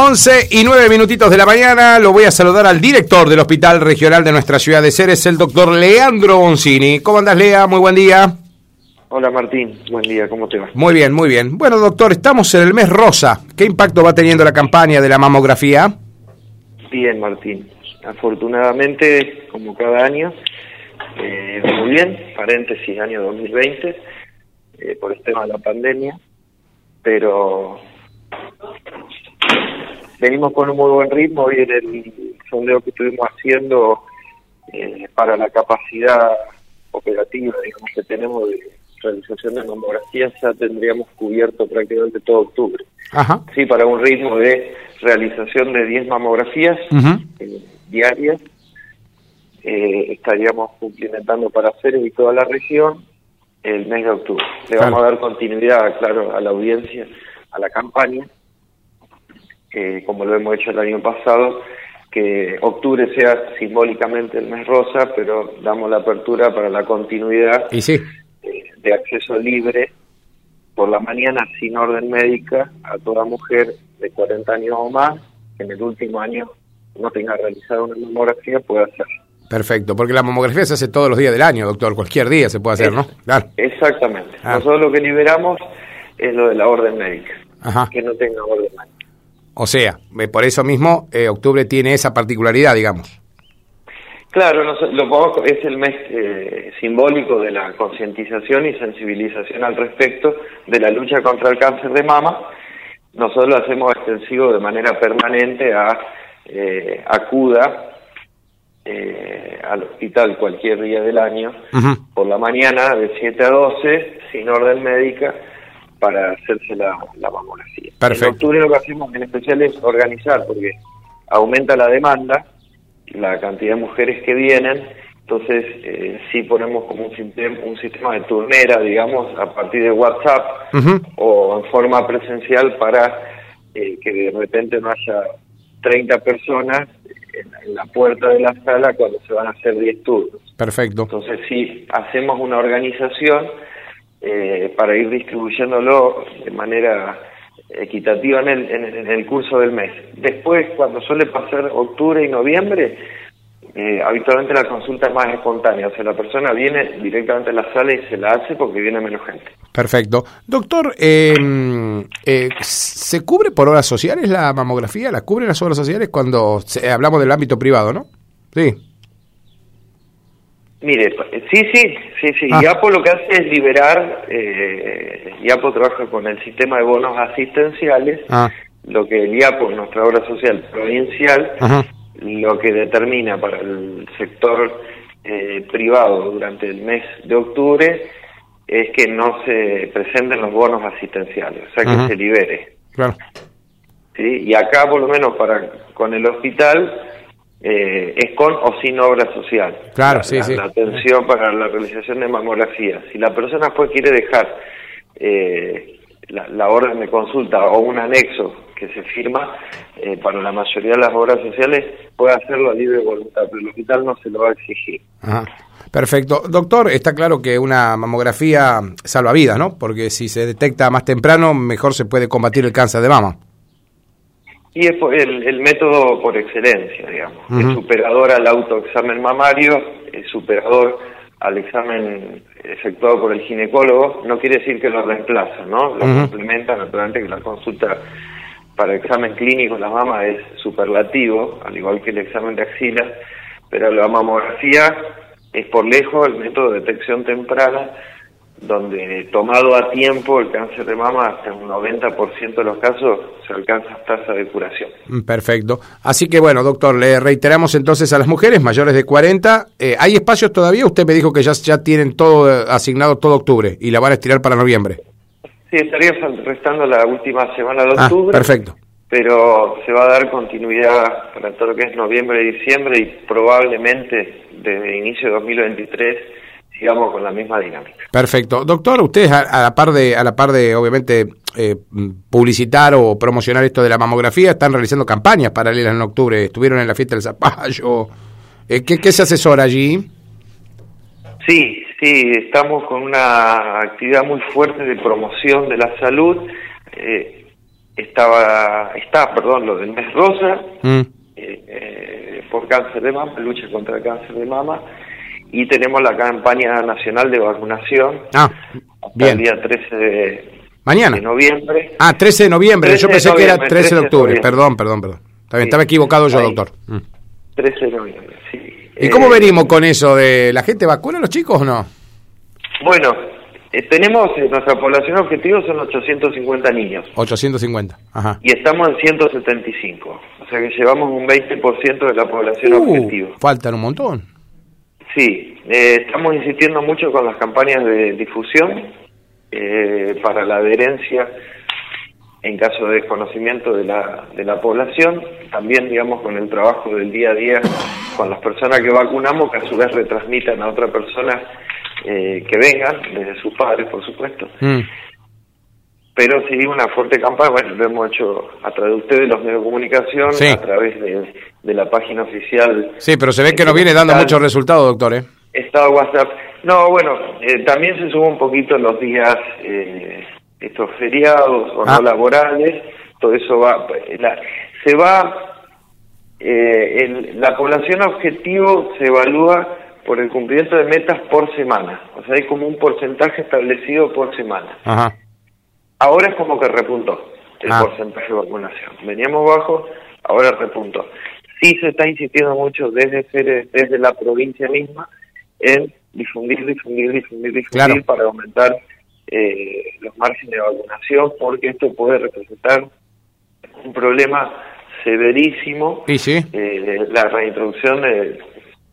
11 y 9 minutitos de la mañana. Lo voy a saludar al director del Hospital Regional de nuestra ciudad de Ceres, el doctor Leandro Boncini. ¿Cómo andas, Lea? Muy buen día. Hola Martín, buen día, ¿cómo te va? Muy bien, muy bien. Bueno, doctor, estamos en el mes rosa. ¿Qué impacto va teniendo la campaña de la mamografía? Bien, Martín. Afortunadamente, como cada año, eh, muy bien, paréntesis, año 2020, eh, por el tema de la pandemia, pero venimos con un muy buen ritmo. Hoy en el sondeo que estuvimos haciendo eh, para la capacidad operativa, digamos, que tenemos de realización de mamografías, ya tendríamos cubierto prácticamente todo octubre. Ajá. Sí, para un ritmo de realización de 10 mamografías eh, diarias, eh, estaríamos cumplimentando para hacer y toda la región el mes de octubre. Le vamos a dar continuidad, claro, a la audiencia, a la campaña, que como lo hemos hecho el año pasado, que octubre sea simbólicamente el mes rosa, pero damos la apertura para la continuidad Y sí, eh, de acceso libre por la mañana sin orden médica a toda mujer de 40 años o más que en el último año no tenga realizado una mamografía puede hacer. perfecto. Porque la mamografía se hace todos los días del año, doctor. Cualquier día se puede hacer, ¿no? Claro. Exactamente. Ah. Nosotros lo que liberamos es lo de la orden médica, Ajá. que no tenga orden médica. O sea, por eso mismo eh, octubre tiene esa particularidad, digamos. Claro, nos- lo es el mes eh, simbólico de la concientización y sensibilización al respecto de la lucha contra el cáncer de mama. Nosotros lo hacemos extensivo de manera permanente a eh, acuda eh, al hospital cualquier día del año por la mañana de 7 a 12 sin orden médica para hacerse la, la mamografía. Perfecto. En octubre lo que hacemos en especial es organizar porque aumenta la demanda, la cantidad de mujeres que vienen, entonces eh, sí ponemos como un sistema, un sistema de turnera, digamos, a partir de WhatsApp o en forma presencial para eh, que de repente no haya 30 personas en, en la puerta de la sala cuando se van a hacer 10 turnos. Perfecto. Entonces sí, hacemos una organización eh, para ir distribuyéndolo de manera equitativa en el, en, el- curso del mes. Después, cuando suele pasar octubre y noviembre, eh, habitualmente la consulta es más espontánea, o sea, la persona viene directamente a la sala y se la hace porque viene menos gente. Perfecto. Doctor, eh, eh, ¿se cubre por horas sociales la mamografía? ¿La cubren las horas sociales cuando se- hablamos del ámbito privado, no? Sí. Mire, sí, sí, sí, sí. Ah. IAPO lo que hace es liberar, eh, IAPO trabaja con el sistema de bonos asistenciales, Ah, lo que el IAPO, nuestra obra social provincial, ajá. lo que determina para el sector eh, privado durante el mes de octubre es que no se presenten los bonos asistenciales, o sea que Ajá. se libere. Claro. ¿sí? Y acá, por lo menos para con el hospital, eh, es con o sin obra social. Claro, La- sí, la, sí. La atención para la realización de mamografía. Si la persona después quiere dejar eh, la, la orden de consulta o un anexo que se firma, eh, para la mayoría de las obras sociales puede hacerlo a libre voluntad, pero el hospital no se lo va a exigir. Ajá. Perfecto. Doctor, está claro que una mamografía salva vidas, ¿no? Porque si se detecta más temprano, mejor se puede combatir el cáncer de mama. Y es el, el método por excelencia, digamos. Ujú. Es superador al autoexamen mamario, es superador al examen efectuado por el ginecólogo. No quiere decir que lo reemplaza, ¿no? Lo complementa, naturalmente, que la consulta para examen clínico en las mamas es superlativo, al igual que el examen de axila, pero la mamografía es por lejos el método de detección temprana donde tomado a tiempo el cáncer de mama hasta un 90% de los casos se alcanza tasa de curación. Mm, Perfecto. Así que bueno, doctor, le reiteramos entonces a las mujeres mayores de 40, eh, ¿hay espacios todavía? Usted me dijo que ya, ya tienen todo eh, asignado todo octubre y la van a estirar para noviembre. Sí, estaría restando la última semana de Ah, octubre, perfecto. pero se va a dar continuidad para todo lo que es noviembre y diciembre y probablemente desde inicio de 2023 sigamos con la misma dinámica. Perfecto. Doctor, ustedes a, a la par de, a la par de obviamente, eh, publicitar o promocionar esto de la mamografía, están realizando campañas paralelas en octubre. Estuvieron en la fiesta del zapallo. Eh, ¿qué, ¿Qué se asesora allí? Sí, sí, estamos con una actividad muy fuerte de promoción de la salud. Eh, estaba, está, perdón, lo del mes rosa, Mm. eh, eh, por cáncer de mama, lucha contra el cáncer de mama, y tenemos la campaña nacional de vacunación Ah, bien. el día 13 de, Mañana. de noviembre. Ah, 13 de noviembre. 13 Yo pensé que era noviembre, 13 de 13 de octubre. Perdón, perdón, perdón. Sí. estaba equivocado yo, Ahí. doctor. Mm. 13 de noviembre, sí. ¿Y cómo Eh, venimos con eso de la gente vacuna a los chicos o no? Bueno, eh, tenemos, eh, nuestra población objetivo son 850 niños 850. Ajá. y estamos en 175, o sea que llevamos un 20% de la población Uh, objetivo. faltan un montón. Sí, eh, estamos insistiendo mucho con las campañas de difusión eh, para la adherencia en caso de desconocimiento de la, de la población, también digamos con el trabajo del día a día con las personas que vacunamos, que a su vez retransmitan a otra persona eh, que vengan, desde sus padres por supuesto. Mm. Pero sí, una fuerte campaña, bueno, lo hemos hecho a través de ustedes, los medios de comunicación, Sí. a través de, de la página oficial Sí, pero se ve que nos viene dando muchos resultados, doctor. ¿eh? Estado WhatsApp. No, bueno, eh, también se sube un poquito en los días, eh, estos feriados o Ah. no laborales, todo eso va, la- se va, eh, el- la población objetivo se evalúa por el cumplimiento de metas por semana, o sea, hay como un porcentaje establecido por semana. Ajá. Ahora es como que repuntó el Ah. porcentaje de vacunación. Veníamos bajo, ahora repuntó. Sí se está insistiendo mucho desde, desde la provincia misma en difundir, difundir, difundir, difundir Claro. para aumentar eh, los márgenes de vacunación, porque esto puede representar un problema severísimo Y sí. eh, la reintroducción de,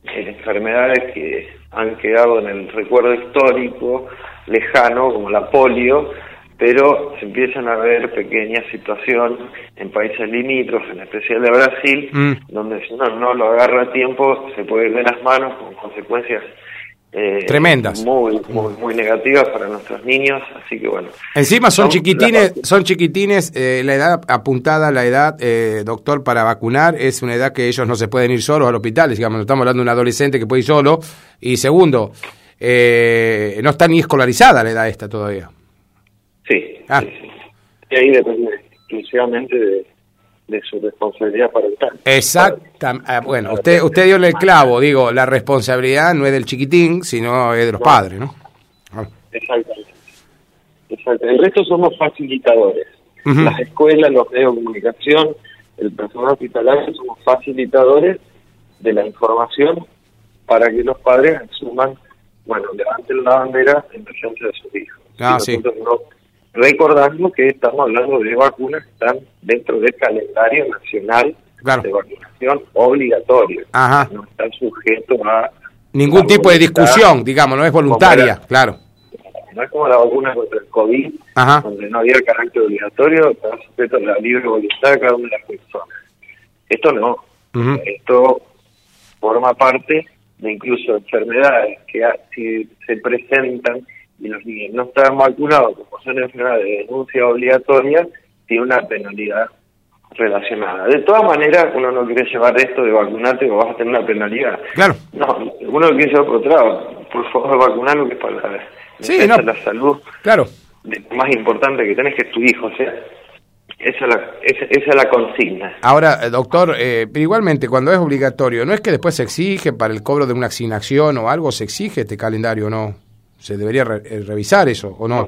de enfermedades que han quedado en el recuerdo histórico lejano, como la polio, pero se empiezan a ver pequeñas situaciones en países limítrofes, en especial de Brasil, Mm. donde si uno no lo agarra a tiempo se puede ir de las manos con consecuencias eh, Tremendas. muy, muy, muy negativas para nuestros niños, así que bueno. Encima son Son chiquitines, son chiquitines, eh, la edad apuntada, la edad, eh, doctor, para vacunar es una edad que ellos no se pueden ir solos al hospital, digamos, estamos hablando de un adolescente que puede ir solo, y segundo, eh, no está ni escolarizada la edad esta todavía. Sí, Ah. sí, sí. Y ahí depende exclusivamente de, de su responsabilidad parental. Exacta, ah, bueno, usted, usted dio el clavo, digo, la responsabilidad no es del chiquitín, sino es de los padres, ¿no? Ah, Exactamente. Exacto. El resto somos facilitadores. Las escuelas, los medios de comunicación, el personal hospitalario somos facilitadores de la información para que los padres asuman, bueno, levanten la bandera en defensa de sus hijos. Ah, Y sí. nosotros no- recordando que estamos hablando de vacunas que están dentro del calendario nacional Claro. de vacunación obligatorio. Ajá. No están sujetos a Ningún tipo de discusión, digamos, no es voluntaria, claro. no es como la vacuna contra el COVID, Ajá. donde no había carácter obligatorio, estaba sujeto a la libre voluntad de cada una de las personas. Esto no. Esto forma parte de incluso enfermedades que si se presentan y los niños no están vacunados, como son enfermedades de denuncia obligatoria, tiene una penalidad relacionada. De todas maneras, uno no quiere llevar esto de vacunarte o vas a tener una penalidad. Claro. No, uno quiere llevar por otro lado. Por favor, vacunarlo, que es para la, Sí, no. la salud Claro. de- más importante que tenés que es tu hijo. O sea, esa es la, esa, esa es la consigna. Ahora, eh, doctor, eh, pero igualmente cuando es obligatorio, ¿no es que después se exige para el cobro de una asignación o algo, se exige este calendario o no? ¿Se debería re- eh, revisar eso o no?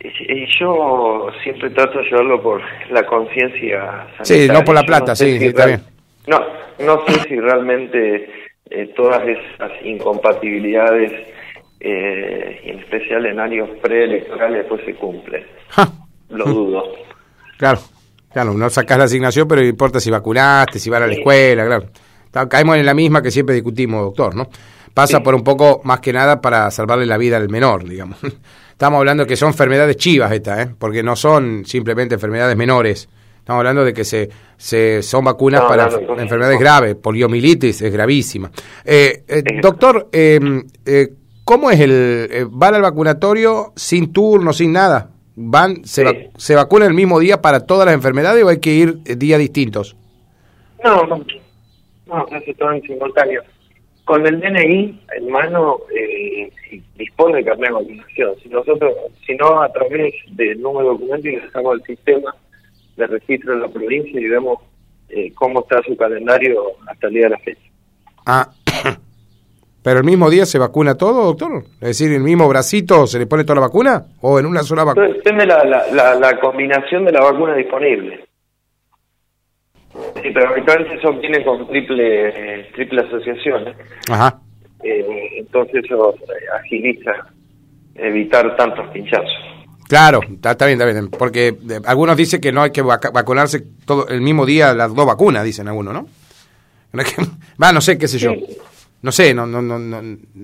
Eh, Yo siempre trato de llevarlo por la conciencia Sí, no por la plata, sé sí, si está bien. No, no sé si realmente eh, todas esas incompatibilidades, eh, en especial en años preelectorales, después se cumplen. Ja, Lo dudo. claro, claro, no sacás la asignación, pero importa si vacunaste, si van a la escuela, claro. Caemos en la misma que siempre discutimos, doctor, ¿no? Pasa Sí. por un poco, más que nada, para salvarle la vida al menor, digamos. Estamos hablando que son enfermedades chivas estas, ¿eh? Porque no son simplemente enfermedades menores. Estamos hablando de que se, se son vacunas para enfermedades graves, poliomielitis es gravísima. Eh, eh, doctor, eh, eh, ¿cómo es el eh, van al vacunatorio sin turno, sin nada? Van, se, Sí. vac- se vacunan el mismo día para todas las enfermedades o hay que ir eh, días distintos? No, no, no, hace todo en simultáneo. Con el DNI en mano eh, dispone de carnet de vacunación. Si nosotros, si no, a través del número de documento ingresamos al sistema de registro de la provincia y vemos eh, cómo está su calendario hasta el día de la fecha. Ah, pero el mismo día se vacuna todo, doctor. Es decir, el mismo bracito se le pone toda la vacuna o en una sola vacuna. Depende de la, la, combinación de la vacuna disponible. Sí, pero habitualmente eso viene con triple triple asociación. ¿eh? Ajá. Eh, entonces eso agiliza evitar tantos pinchazos. Claro, está, bien, está bien, porque eh, algunos dicen que no hay que vacunarse todo el mismo día las dos vacunas, dicen algunos, ¿no? Va, no sé, qué sé yo. No sé, no, no, no,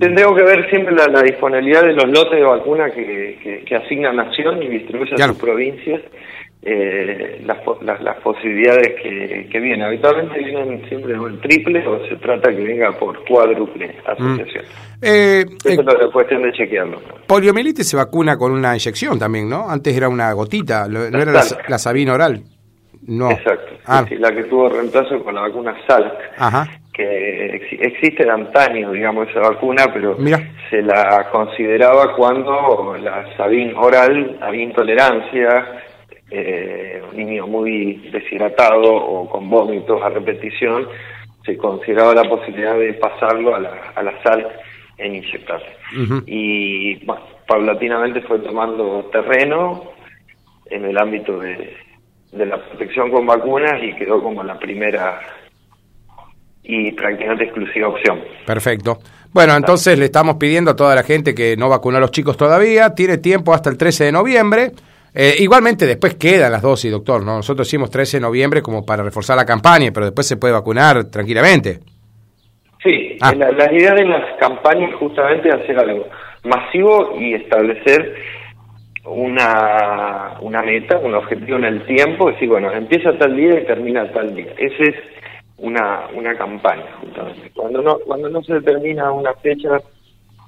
Tendremos que ver siempre la, disponibilidad de los lotes de vacuna que, que, asigna Nación y distribuye a sus provincias, eh, las, las, posibilidades que, que vienen. Habitualmente vienen siempre en triple o se trata que venga por cuádruple asociación. Mm. Eh, Eso es la cuestión de chequearlo. Poliomielitis se vacuna con una inyección también, ¿no? Antes era una gotita, no era la, la sabina oral. No. Exacto, ah. la que tuvo reemplazo con la vacuna Salk, que existe de antaño, digamos, esa vacuna, pero se la consideraba cuando la Sabin oral había intolerancia, eh, un niño muy deshidratado o con vómitos a repetición, se consideraba la posibilidad de pasarlo a la, a la Salk en inyectarse. Y bueno, paulatinamente fue tomando terreno en el ámbito de de la protección con vacunas y quedó como la primera y prácticamente exclusiva opción. Perfecto. Bueno, entonces le estamos pidiendo a toda la gente que no vacunó a los chicos todavía, tiene tiempo hasta el 13 de noviembre. Eh, igualmente después quedan las dosis, doctor, ¿no? Nosotros hicimos 13 de noviembre como para reforzar la campaña, pero después se puede vacunar tranquilamente. Sí, ah. la, la, idea de las campañas justamente es hacer algo masivo y establecer una, una meta, un objetivo en el tiempo, decir, bueno, empieza tal día y termina tal día. Esa es una, una campaña, justamente. Cuando no, cuando no se determina una fecha,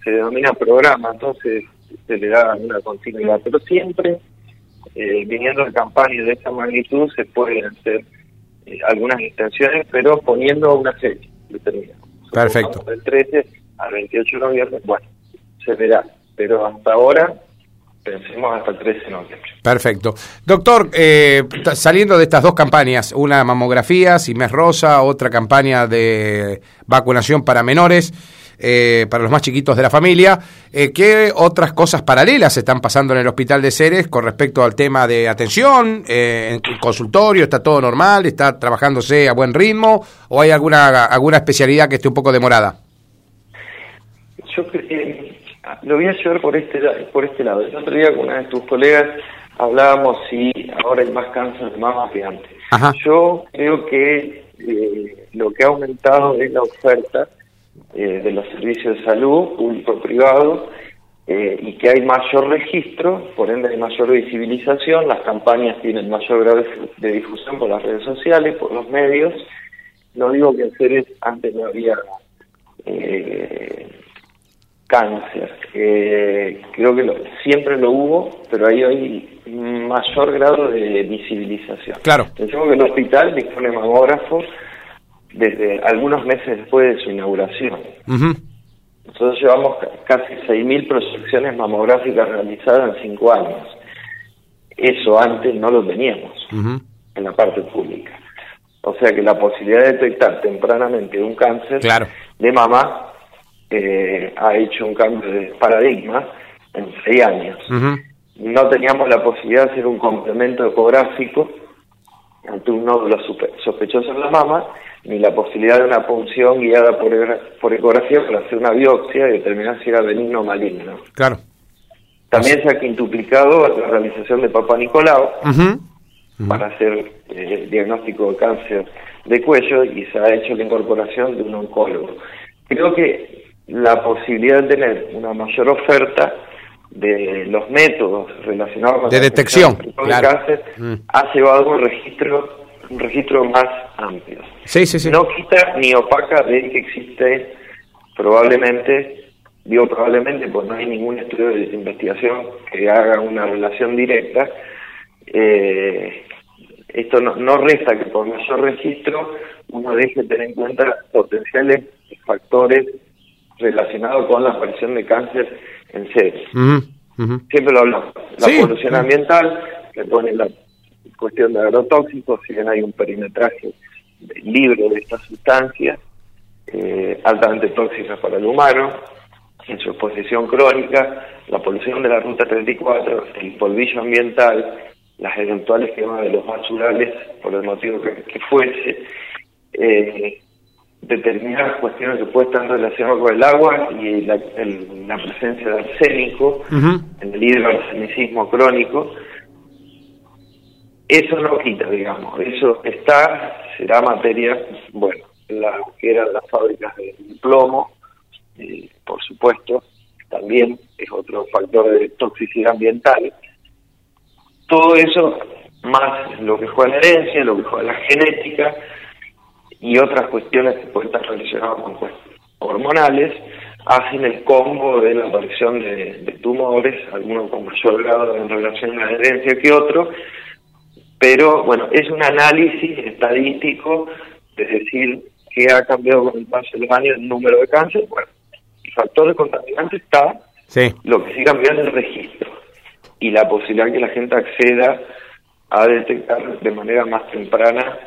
se denomina programa, entonces se le da una continuidad, pero siempre, eh, viniendo de campaña de esta magnitud, se pueden hacer eh, algunas extensiones, pero poniendo una fecha determinada. Perfecto. Del 13 al 28 de noviembre, bueno, se verá, pero hasta ahora pensemos hasta el 13 de noviembre. Perfecto. Doctor, eh, saliendo de estas dos campañas, una mamografía, mes rosa, otra campaña de vacunación para menores, eh, para los más chiquitos de la familia, eh, ¿qué otras cosas paralelas están pasando en el Hospital de Ceres con respecto al tema de atención? ¿En el consultorio está todo normal? ¿Está trabajándose a buen ritmo? ¿O hay alguna, alguna especialidad que esté un poco demorada? Yo que lo voy a llevar por este, por este lado. El otro día con una de tus colegas hablábamos si ahora hay más cáncer de mama que antes. Yo creo que eh, lo que ha aumentado es la oferta eh, de los servicios de salud, público-privado, eh, y que hay mayor registro, por ende hay mayor visibilización, las campañas tienen mayor grado de difusión por las redes sociales, por los medios. No digo que en seres antes no había cáncer. creo que siempre lo hubo, pero ahí hay mayor grado de visibilización. Claro. Pensemos que el hospital dispone mamógrafos desde algunos meses después de su inauguración. Nosotros llevamos casi 6.000 proyecciones mamográficas realizadas en cinco años. Eso antes no lo teníamos en la parte pública. O sea que la posibilidad de detectar tempranamente un cáncer de mama eh, ha hecho un cambio de paradigma en seis años. No teníamos la posibilidad de hacer un complemento ecográfico ante un nódulo sospechoso en la mama, ni la posibilidad de una punción guiada por, por ecografía para hacer una biopsia y determinar si era benigno o maligno. Claro. También se ha quintuplicado la realización de Papa Nicolau para hacer eh, el diagnóstico de cáncer de cuello y se ha hecho la incorporación de un oncólogo. Creo que la posibilidad de tener una mayor oferta de los métodos relacionados con de la detección cáncer mm. ha llevado un registro un registro más amplio. Sí, sí, sí. No quita ni opaca de que existe probablemente, digo probablemente, pues no hay ningún estudio de investigación que haga una relación directa. Eh, esto no, no resta que por mayor registro uno deje de tener en cuenta potenciales factores relacionado con la aparición de cáncer en seres. Siempre lo hablamos. La polución ambiental, que pone la cuestión de agrotóxicos, si bien hay un perimetraje libre de estas sustancias, eh, altamente tóxicas para el humano, en su exposición crónica, la polución de la Ruta 34, el polvillo ambiental, las eventuales quemas de los basurales, por el motivo que, fuese, eh, determinadas cuestiones que pueden estar relacionadas con el agua y la, presencia de arsénico, en el hidroarsenicismo crónico, eso no quita, digamos, eso está, será materia, bueno, la, que eran las fábricas de plomo, eh, por supuesto, también es otro factor de toxicidad ambiental. Todo eso, más lo que juega la herencia, lo que juega la genética y otras cuestiones que pueden estar relacionadas con cuestiones hormonales, hacen el combo de la aparición de, tumores, algunos con mayor grado en relación a la herencia que otro, pero bueno, es un análisis estadístico, es decir, que ha cambiado con el paso de los años el número de cáncer, bueno, el factor de contaminante está, lo que sí cambió es el registro y la posibilidad que la gente acceda a detectar de manera más temprana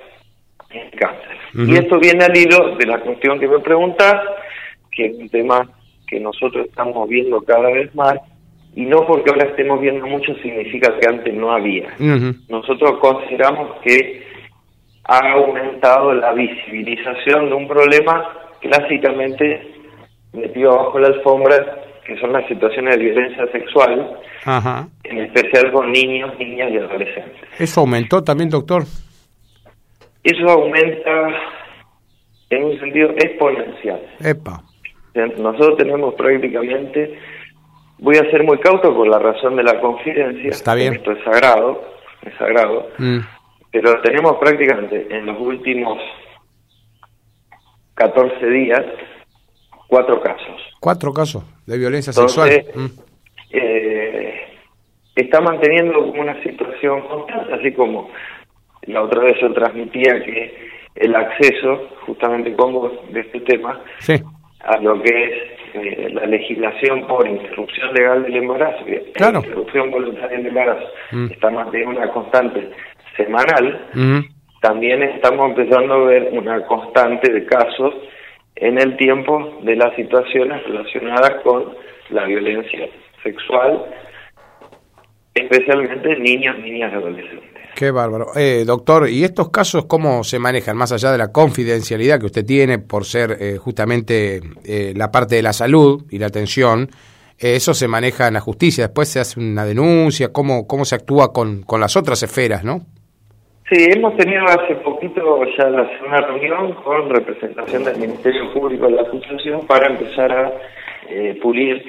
el cáncer. Y esto viene al hilo de la cuestión que me preguntas, que es un tema que nosotros estamos viendo cada vez más, y no porque ahora estemos viendo mucho significa que antes no había. Nosotros consideramos que ha aumentado la visibilización de un problema clásicamente metido bajo la alfombra, que son las situaciones de violencia sexual, en especial con niños, niñas y adolescentes. ¿Eso aumentó también, doctor? Eso aumenta en un sentido exponencial. Epa. Nosotros tenemos prácticamente, voy a ser muy cauto por la razón de la confidencia, Está bien. esto es sagrado, es sagrado, mm. pero tenemos prácticamente en los últimos 14 días cuatro casos. Cuatro casos de violencia sexual. Mm. Eh, está manteniendo una situación constante, así como la otra vez yo transmitía que el acceso, justamente con vos, de este tema, a lo que es eh, la legislación por interrupción legal del embarazo, claro. interrupción voluntaria del embarazo, mm. está manteniendo una constante semanal, mm. también estamos empezando a ver una constante de casos en el tiempo de las situaciones relacionadas con la violencia sexual, especialmente niños, niñas y adolescentes. Qué bárbaro. Eh, doctor, ¿y estos casos cómo se manejan? Más allá de la confidencialidad que usted tiene por ser eh, justamente eh, la parte de la salud y la atención, eso se maneja en la justicia. Después se hace una denuncia, ¿cómo, cómo se actúa con, con las otras esferas, no? Sí, hemos tenido hace poquito ya una reunión con representación del Ministerio Público de la Acusación para empezar a eh, pulir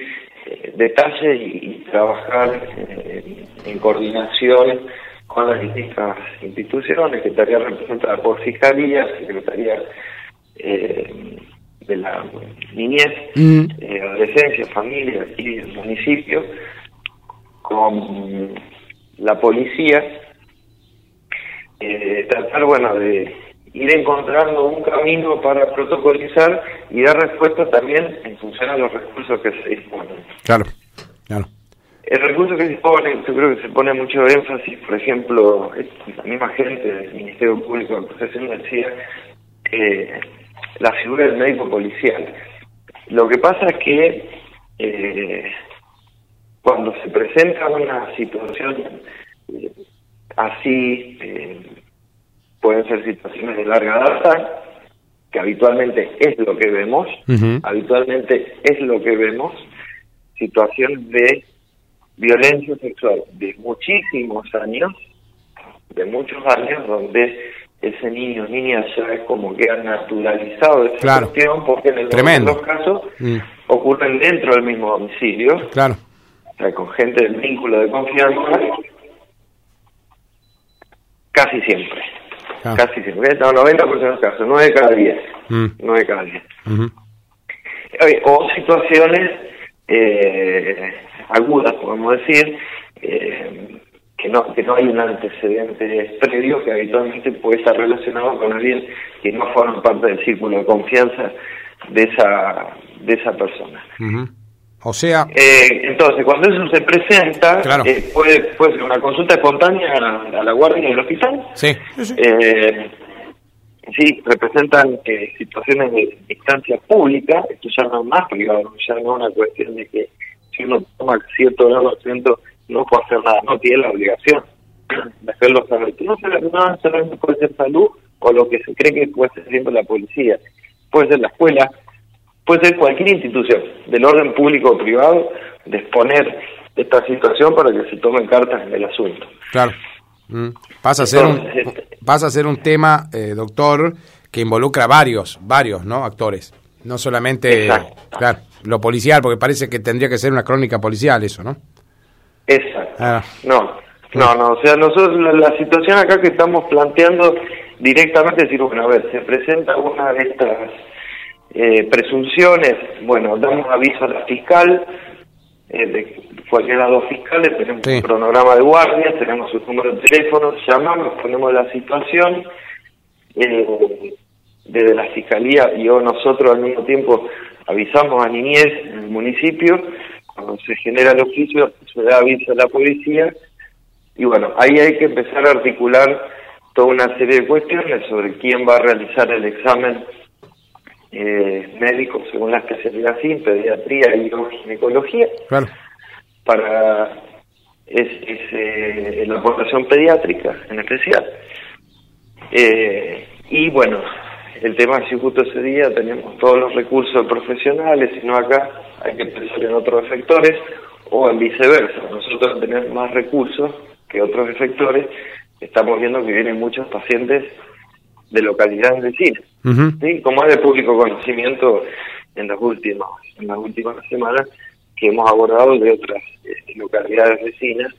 eh, detalles y, trabajar eh, en coordinación con las distintas instituciones que estarían representadas por Fiscalía, Secretaría de la Niñez, mm. Adolescencia, Familia y el municipio, con la policía eh, tratar, bueno, de ir encontrando un camino para protocolizar y dar respuesta también en función a los recursos que se disponen. Claro, claro. El recurso que se dispone, yo creo que se pone mucho énfasis, por ejemplo, la misma gente del Ministerio Público de Protección decía eh, la figura del médico policial. Lo que pasa es que eh, cuando se presenta una situación eh, así pueden ser situaciones de larga data, que habitualmente es lo que vemos, habitualmente es lo que vemos, situaciones de violencia sexual de muchísimos años, de muchos años, donde ese niño o niña ya es como que ha naturalizado esa cuestión, porque en el los casos mm. ocurren dentro del mismo domicilio, claro. o sea, con gente del vínculo de confianza, Casi siempre. Ah. Casi siempre. No, 90% de los casos, 9 de cada 10. 9 mm. de cada 10. O situaciones eh, agudas, podemos decir, eh, que no que no hay un antecedente previo que habitualmente puede estar relacionado con alguien que no forma parte del círculo de confianza de esa de esa persona. O sea... Eh, entonces, cuando eso se presenta, eh, puede, puede ser una consulta espontánea a, la guardia del hospital. Sí, sí. Eh, sí representan situaciones de instancia pública, esto ya no es más privado, ya no es una cuestión de que si uno toma cierto grado de no puede hacer nada, no tiene la obligación de hacerlo saber. No, no solamente puede ser salud o lo que se cree que puede ser siempre la policía, puede ser la escuela, puede ser cualquier institución del orden público o privado de exponer esta situación para que se tomen cartas en el asunto. Claro. Mm. Pasa, a ser un, pasa a ser un tema, eh, doctor, que involucra varios, varios, ¿no? Actores. No solamente, claro, lo policial, porque parece que tendría que ser una crónica policial eso, ¿no? Exacto. Ah. No, no, no. O sea, nosotros la, situación acá que estamos planteando directamente es decir, bueno, a ver, se presenta una de estas eh, presunciones, bueno, damos aviso a la fiscal, eh, de cualquier fiscales, tenemos un cronograma de guardias, tenemos su número de teléfono, llamamos, ponemos la situación, eh, desde la fiscalía y o nosotros al mismo tiempo avisamos a Niñez en el municipio, cuando se genera el oficio se da aviso a la policía y bueno, ahí hay que empezar a articular toda una serie de cuestiones sobre quién va a realizar el examen eh, médicos según la especialidad sin pediatría y ginecología, para es, eh, la población pediátrica en especial. Eh, y bueno, el tema es si justo ese día tenemos todos los recursos profesionales, sino acá hay que pensar en otros efectores, o en viceversa, nosotros tenemos más recursos que otros efectores, estamos viendo que vienen muchos pacientes de localidades vecinas. ¿Sí? Como es de público conocimiento en las últimas, en las últimas semanas que hemos abordado de otras eh, localidades vecinas,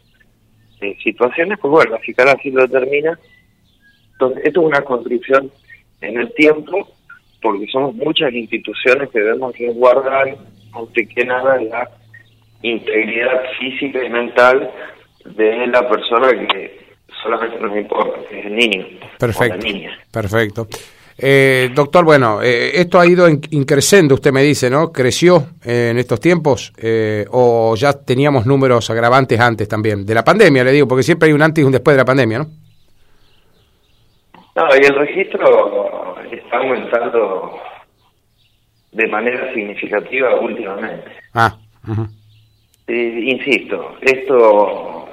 eh, situaciones, pues bueno, la fiscal así lo determina. Entonces, esto es una construcción en el tiempo, porque somos muchas instituciones que debemos resguardar, aunque que nada, la integridad física y mental de la persona que solamente nos importa, que es el niño. Perfecto. Perfecto. Eh, doctor, bueno, eh, esto ha ido increciendo, usted me dice, ¿no? ¿Creció eh, en estos tiempos eh, o ya teníamos números agravantes antes también? De la pandemia, le digo, porque siempre hay un antes y un después de la pandemia, ¿no? No, y el registro está aumentando de manera significativa últimamente. Ah. insisto, esto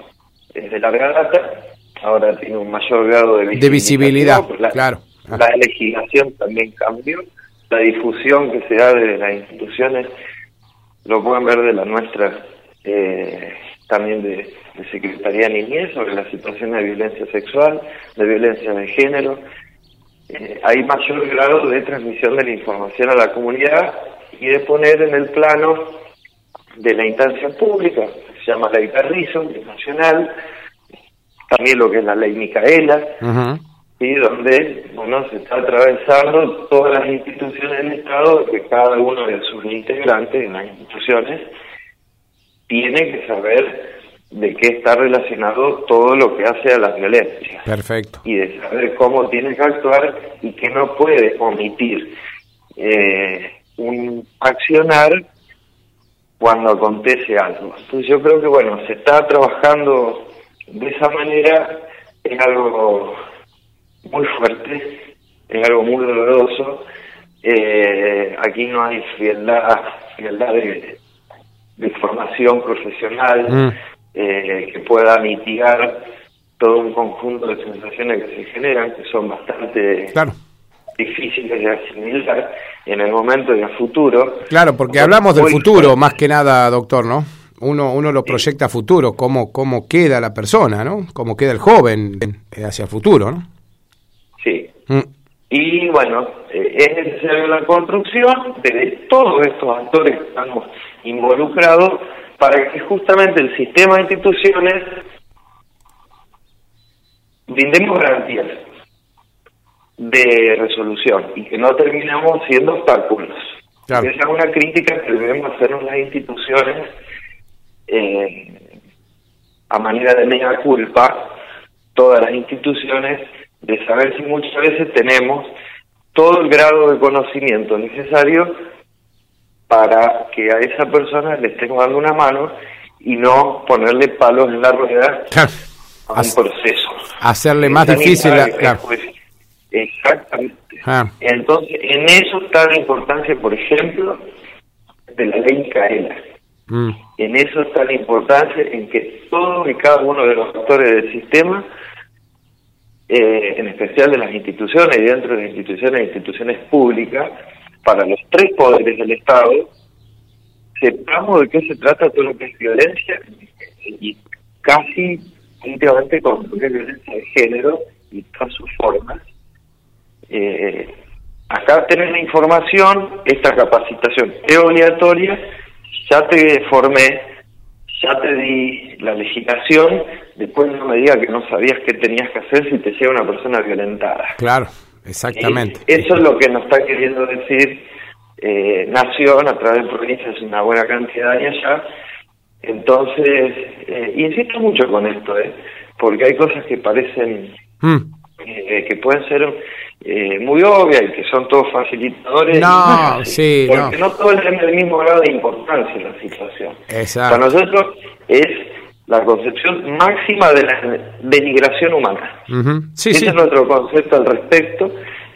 es de larga data, ahora tiene un mayor grado de visibilidad. De visibilidad, claro la legislación también cambió, la difusión que se da de las instituciones, lo pueden ver de la nuestra, eh, también de, Secretaría Niñez sobre la situación de violencia sexual, de violencia de género. Eh, hay mayor grado de transmisión de la información a la comunidad y de poner en el plano de la instancia pública, se llama ley Carrizo, nacional, también lo que es la ley Micaela, y donde bueno, se está atravesando todas las instituciones del Estado, que cada uno de sus integrantes en las instituciones tiene que saber de qué está relacionado todo lo que hace a la violencia. Perfecto. Y de saber cómo tiene que actuar y que no puede omitir eh, un accionar cuando acontece algo. Entonces yo creo que, bueno, se está trabajando de esa manera, es algo muy fuerte, es algo muy doloroso. Eh, aquí no hay frialdad, frialdad de, de formación profesional mm. eh, que pueda mitigar todo un conjunto de sensaciones que se generan, que son bastante difíciles de asimilar en el momento y en el futuro. Claro, porque hablamos del futuro más que nada, doctor, ¿no? Uno, uno lo proyecta a futuro, cómo, cómo queda la persona, ¿no? Cómo queda el joven hacia el futuro, ¿no? Sí. Mm. Y bueno, eh, es necesaria la construcción de todos estos actores que estamos involucrados para que justamente el sistema de instituciones brindemos garantías de resolución y que no terminemos siendo obstáculos. Esa es una crítica que debemos hacernos las instituciones eh, a manera de mega culpa, todas las instituciones de saber si muchas veces tenemos todo el grado de conocimiento necesario para que a esa persona le estemos dando una mano y no ponerle palos en la rueda a un proceso. Hacerle más difícil. Exactamente. Ah. Entonces, en eso está la importancia, por ejemplo, de la ley Micaela. Mm. En eso está la importancia en que todos y cada uno de los actores del sistema, eh, en especial de las instituciones y dentro de las instituciones instituciones públicas, para los tres poderes del Estado, sepamos de qué se trata todo lo que es violencia y casi íntimamente con violencia de género y todas sus formas. Eh, acá tenés la información, esta capacitación es obligatoria, ya te formé, ya te di la legislación, después no me digas que no sabías qué tenías que hacer si te llega una persona violentada. Claro, exactamente. eso es lo que nos está queriendo decir eh, Nación a través de provincias una buena cantidad de años ya. Entonces, eh, insisto mucho con esto, ¿eh? porque hay cosas que parecen mm. eh, que pueden ser eh, muy obvias y que son todos facilitadores. No, sí, porque no, todos tienen el mismo grado de importancia en la situación. Exacto. Para nosotros es la concepción máxima de la denigración humana. sí, Ese es nuestro concepto al respecto,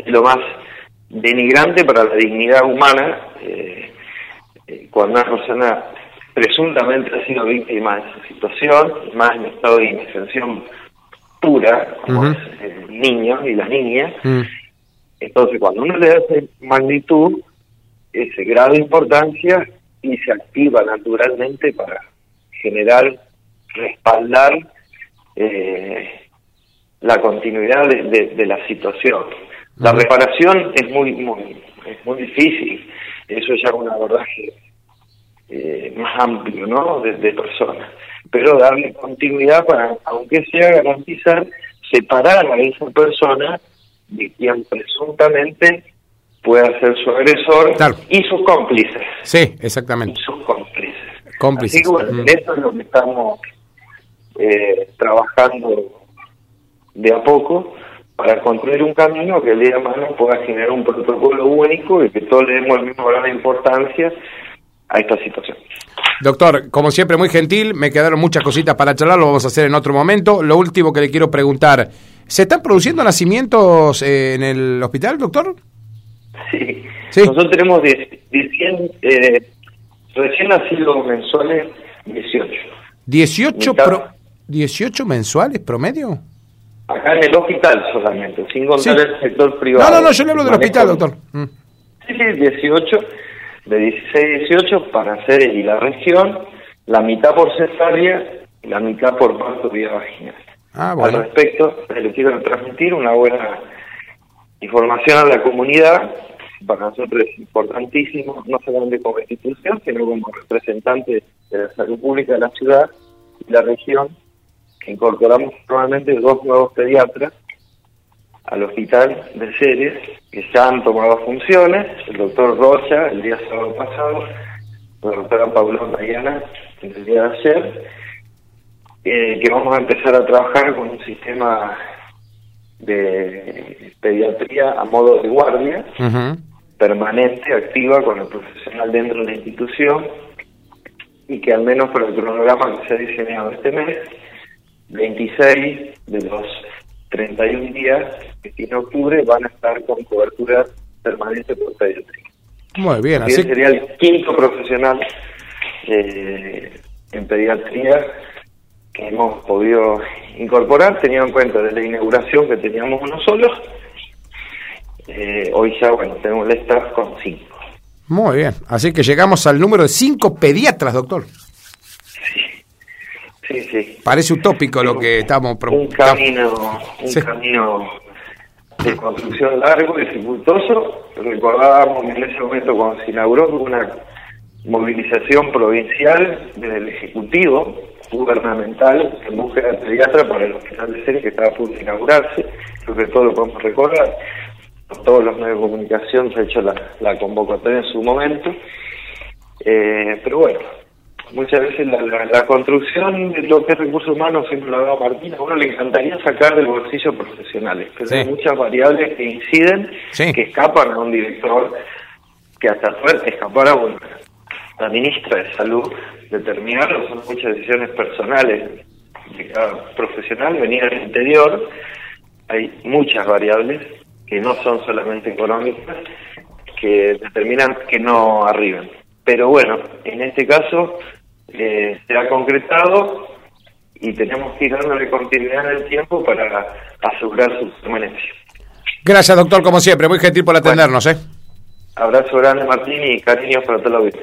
lo más denigrante para la dignidad humana eh, eh, cuando una persona presuntamente ha sido víctima de esa situación, más en estado de indefensión pura, como es el niño y la niña. Mm. Entonces, cuando uno le da esa magnitud, ese grado de importancia, y se activa naturalmente para generar, respaldar eh, la continuidad de la situación. La reparación es muy, muy, es muy difícil, eso es ya un abordaje eh, más amplio, ¿no? De, personas. Pero darle continuidad para, aunque sea garantizar, separar a esa persona de quien presuntamente pueda ser su agresor y sus cómplices. Sí, exactamente. Y sus cómplices. cómplices. Así que bueno, en eso es lo que estamos eh, trabajando de a poco para construir un camino que el día de mañana pueda generar un protocolo único y que todos le demos el mismo grado de importancia a esta situación. Doctor, como siempre, muy gentil, me quedaron muchas cositas para charlar, lo vamos a hacer en otro momento. Lo último que le quiero preguntar, ¿se están produciendo nacimientos eh, en el hospital, doctor? Sí, nosotros tenemos 10, eh, recién nacidos mensuales 18. ¿18, pro, ¿18 mensuales promedio? Acá en el hospital solamente, sin contar el sector privado. No, no, no, yo le hablo del hospital, doctor. Mm. Sí, sí, 18, de 16 18 para hacer y la región, la mitad por cesárea y la mitad por parto vía vaginal. Ah, bueno. Al respecto, le quiero transmitir una buena información a la comunidad, para nosotros es importantísimo, no solamente como institución, sino como representante de la salud pública de la ciudad y la región, incorporamos probablemente dos nuevos pediatras al hospital de Ceres que ya han tomado funciones, el doctor Rocha el día sábado pasado, la doctora Paula Mariana el día de ayer, eh, que vamos a empezar a trabajar con un sistema de pediatría a modo de guardia, permanente, activa con el profesional dentro de la institución, y que al menos por el cronograma que se ha diseñado este mes, 26 de los 31 días que tiene octubre van a estar con cobertura permanente por pediatría. Muy bien, así sería el quinto profesional eh, en pediatría que hemos podido incorporar, teniendo en cuenta de la inauguración que teníamos uno solo. Eh, hoy ya, bueno, tenemos el staff con cinco. Muy bien, así que llegamos al número de cinco pediatras, doctor. Sí, sí. Parece utópico lo que estamos proponiendo. Un camino, un camino de construcción largo y dificultoso. Recordábamos en ese momento cuando se inauguró una movilización provincial del Ejecutivo gubernamental en búsqueda de pediatra para el hospital de serie que estaba a punto de inaugurarse. Creo que todo lo podemos recordar. Todos los medios de comunicación se ha hecho la, convocatoria en su momento. Eh, pero bueno, muchas veces la, construcción de lo que es recursos humanos, siempre lo hablaba Martín, a uno le encantaría sacar del bolsillo profesionales, pero hay muchas variables que inciden, que escapan a un director, que hasta suerte escapar a la ministra de Salud, determinarlo, son muchas decisiones personales de cada profesional, venir al interior, hay muchas variables que no son solamente económicas, que determinan que no arriben. Pero bueno, en este caso eh, se ha concretado y tenemos que ir dándole continuidad en el tiempo para asegurar su permanencia. Gracias, doctor, como siempre. Muy gentil por atendernos. ¿eh? Abrazo grande, Martín, y cariños para toda la audiencia.